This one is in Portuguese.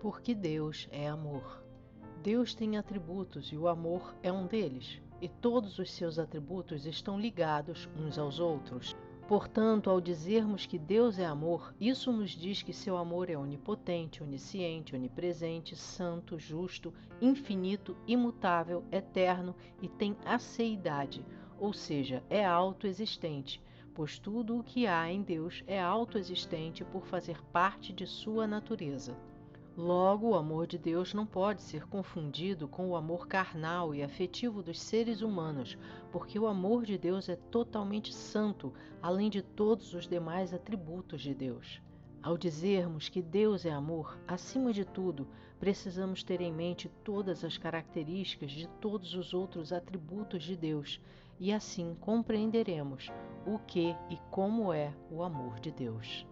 porque Deus é amor. Deus tem atributos e o amor é um deles, e todos os seus atributos estão ligados uns aos outros. Portanto, ao dizermos que Deus é amor, isso nos diz que seu amor é onipotente, onisciente, onipresente, santo, justo, infinito, imutável, eterno e tem aceidade, ou seja, é autoexistente, pois tudo o que há em Deus é autoexistente por fazer parte de sua natureza. Logo, o amor de Deus não pode ser confundido com o amor carnal e afetivo dos seres humanos, porque o amor de Deus é totalmente santo, além de todos os demais atributos de Deus. Ao dizermos que Deus é amor, acima de tudo, precisamos ter em mente todas as características de todos os outros atributos de Deus, e assim compreenderemos o que e como é o amor de Deus.